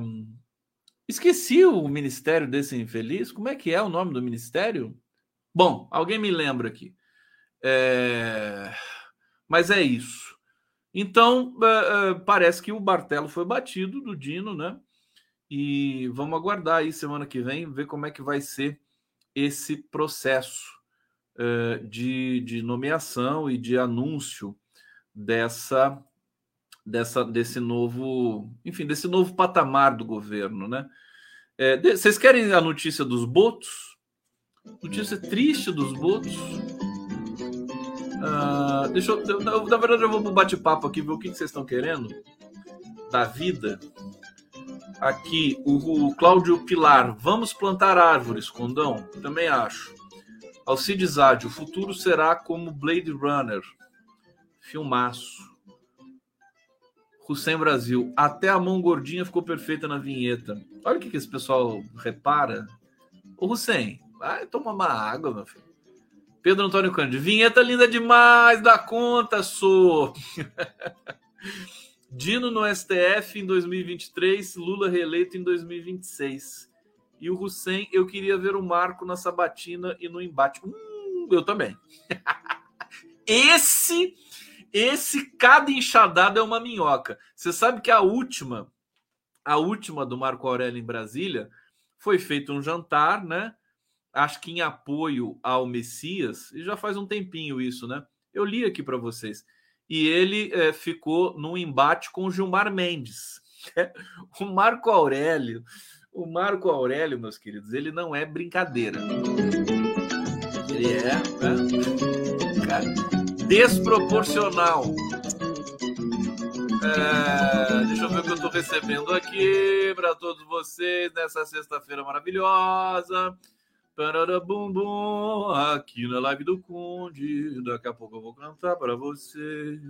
Esqueci o ministério desse infeliz. Como é que é o nome do ministério? Bom, alguém me lembra aqui. É... Mas é isso. Então, uh, uh, parece que o martelo foi batido do Dino, né? E vamos aguardar aí semana que vem, ver como é que vai ser esse processo uh, de, de nomeação e de anúncio dessa, dessa, desse novo, enfim, desse novo patamar do governo, né? É, de, vocês querem a notícia dos botos? Notícia triste dos botos. Uh, deixa eu, na verdade, eu vou pro bate-papo aqui ver o que, que vocês estão querendo da vida. Aqui, o, o Cláudio Pilar, vamos plantar árvores, Condão? Também acho. Alcides Adi, o futuro será como Blade Runner. Filmaço. Hussein Brasil, até a mão gordinha ficou perfeita na vinheta. Olha o que, que esse pessoal repara. Ô Hussein, vai tomar uma água, meu filho. Pedro Antônio Cândido, vinheta linda demais da conta, sou. Dino no STF em 2023, Lula reeleito em 2026. E o Hussein, eu queria ver o Marco na sabatina e no embate. Hum, eu também. esse, esse cada enxadada é uma minhoca. Você sabe que a última, a última do Marco Aurélio em Brasília, foi feito um jantar, né? Acho que em apoio ao Messias, e já faz um tempinho isso, né? Eu li aqui para vocês. E ele é, ficou num embate com o Gilmar Mendes. o Marco Aurélio o Marco Aurélio, meus queridos, ele não é brincadeira. Ele é né? Cara, desproporcional. É, deixa eu ver o que eu estou recebendo aqui para todos vocês nessa sexta-feira maravilhosa. Bum, bum, aqui na live do Conde. Daqui a pouco eu vou cantar para vocês.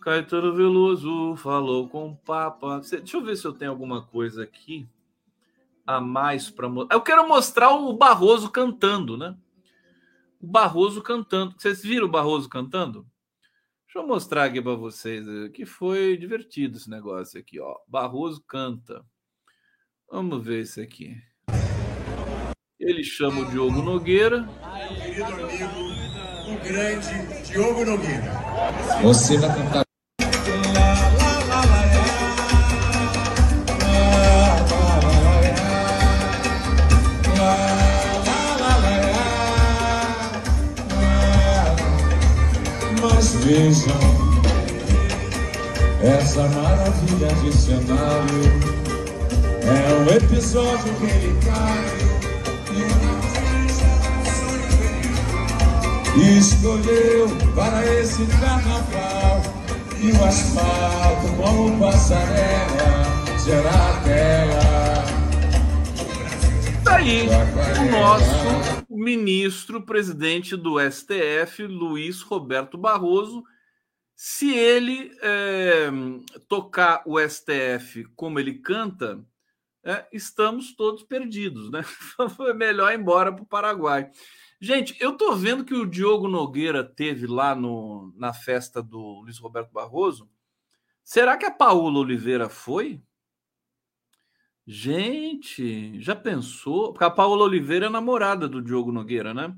Caetano Veloso falou com o Papa. Deixa eu ver se eu tenho alguma coisa aqui a mais para mostrar. Eu quero mostrar o Barroso cantando, né? O Barroso cantando. Vocês viram o Barroso cantando? Deixa eu mostrar aqui para vocês que foi divertido esse negócio aqui, ó. Barroso canta. Vamos ver isso aqui. Ele chama o Diogo Nogueira. Querido amigo, o grande Diogo Nogueira. Você vai cantar vejam essa maravilha de cenário. É um episódio que escolheu para esse carnaval e o asfalto como passarela será aquela. Tá aí o nosso ministro presidente do STF, Luiz Roberto Barroso, se ele é, tocar o STF como ele canta, é, estamos todos perdidos, né? Foi melhor ir embora para o Paraguai. Gente, eu tô vendo que o Diogo Nogueira teve lá no, na festa do Luiz Roberto Barroso. Será que a Paola Oliveira foi? Gente, já pensou? Porque a Paola Oliveira é namorada do Diogo Nogueira, né?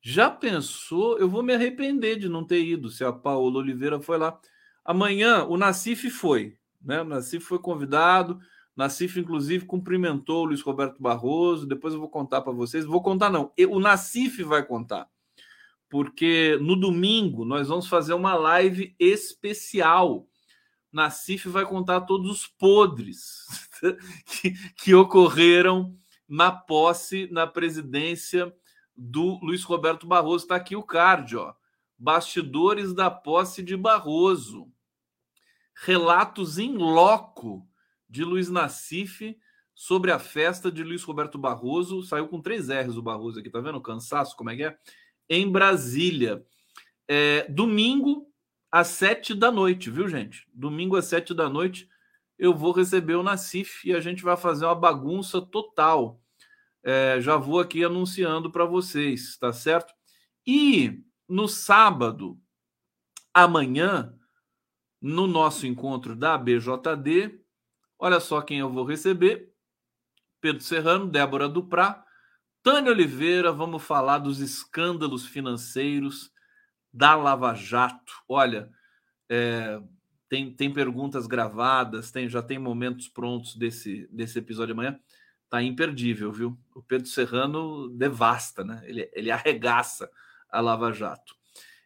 Já pensou? Eu vou me arrepender de não ter ido se a Paola Oliveira foi lá. Amanhã o Nacife foi, né? O Nacife foi convidado. Nacife, inclusive, cumprimentou o Luiz Roberto Barroso. Depois eu vou contar para vocês. Vou contar, não. O Nacife vai contar. Porque no domingo nós vamos fazer uma live especial. Nacife vai contar todos os podres que, que ocorreram na posse, na presidência do Luiz Roberto Barroso. Está aqui o card, ó. Bastidores da posse de Barroso. Relatos em loco de Luiz Nassif sobre a festa de Luiz Roberto Barroso. Saiu com três R's o Barroso aqui, tá vendo? Cansaço, como é que é? Em Brasília. É, domingo, às sete da noite, viu, gente? Domingo às sete da noite, eu vou receber o Nacif e a gente vai fazer uma bagunça total. É, já vou aqui anunciando para vocês, tá certo? E no sábado, amanhã, no nosso encontro da BJD, olha só quem eu vou receber: Pedro Serrano, Débora Duprá, Tânia Oliveira. Vamos falar dos escândalos financeiros da Lava Jato. Olha, é, tem, tem perguntas gravadas, tem já tem momentos prontos desse, desse episódio de amanhã. Tá imperdível, viu? O Pedro Serrano devasta, né? Ele, ele arregaça a Lava Jato.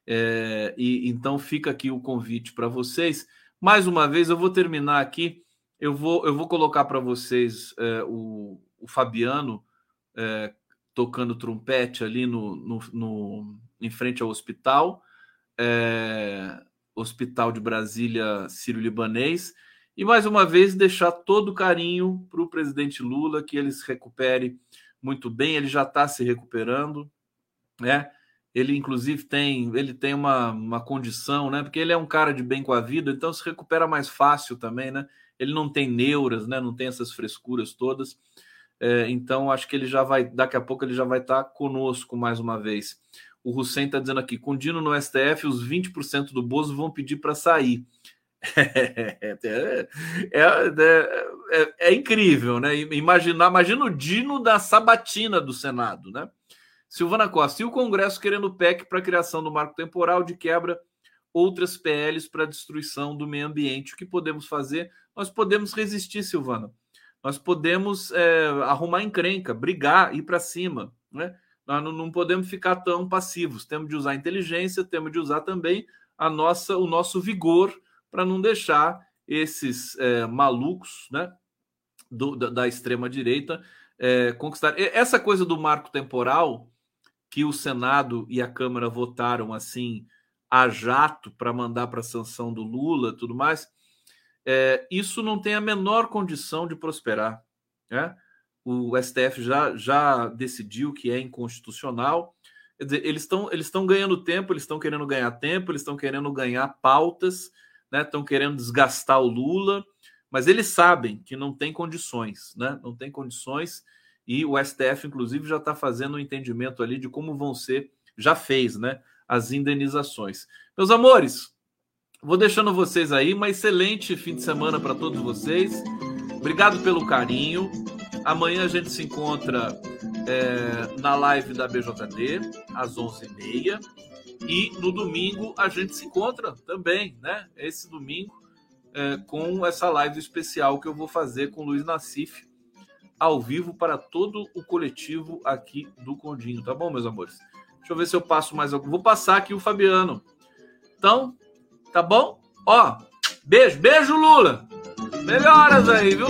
É, e então fica aqui o convite para vocês. Mais uma vez, eu vou terminar aqui. Eu vou, eu vou colocar para vocês é, o, o, Fabiano é, tocando trompete ali no, no, no, em frente ao hospital. É, Hospital de Brasília Sírio-Libanês. E mais uma vez deixar todo o carinho para o presidente Lula, que ele se recupere muito bem, ele já está se recuperando, né? Ele, inclusive, tem, ele tem uma, uma condição, né? Porque ele é um cara de bem com a vida, então se recupera mais fácil também, né? Ele não tem neuras, né? Não tem essas frescuras todas. É, então, acho que ele já vai, daqui a pouco, ele já vai estar conosco mais uma vez. O Hussein está dizendo aqui: com Dino no STF, os 20% do Bozo vão pedir para sair. É, é, é, é, incrível, né? Imaginar, imagina o Dino da sabatina do Senado, né? Silvana Costa, e o Congresso querendo PEC para a criação do marco temporal de quebra outras PLs para destruição do meio ambiente. O que podemos fazer? Nós podemos resistir, Silvana. Nós podemos é, arrumar encrenca, brigar, ir para cima. Né? Nós não, não, podemos ficar tão passivos. Temos de usar inteligência, temos de usar também a nossa, o nosso vigor para não deixar esses é, malucos né, do, da, da extrema-direita é, conquistar. Essa coisa do marco temporal que o Senado e a Câmara votaram assim a jato para mandar para a sanção do Lula tudo mais, é, isso não tem a menor condição de prosperar. Né? O STF já, já decidiu que é inconstitucional. Quer dizer, eles estão eles ganhando tempo, eles estão querendo ganhar tempo, eles estão querendo ganhar pautas, estão né? querendo desgastar o Lula, mas eles sabem que não tem condições, né? não tem condições, e o STF, inclusive, já está fazendo um entendimento ali de como vão ser, já fez, né? as indenizações. Meus amores, vou deixando vocês aí. Um excelente fim de semana para todos vocês. Obrigado pelo carinho. Amanhã a gente se encontra é, na live da BJD, às 11h30. E no domingo a gente se encontra também, né? Esse domingo, é, com essa live especial que eu vou fazer com o Luiz Nassif, ao vivo para todo o coletivo aqui do Condinho, tá bom, meus amores? Deixa eu ver se eu passo mais algum. Vou passar aqui o Fabiano. Então, tá bom? Ó, beijo, beijo, Lula. Melhoras aí, viu?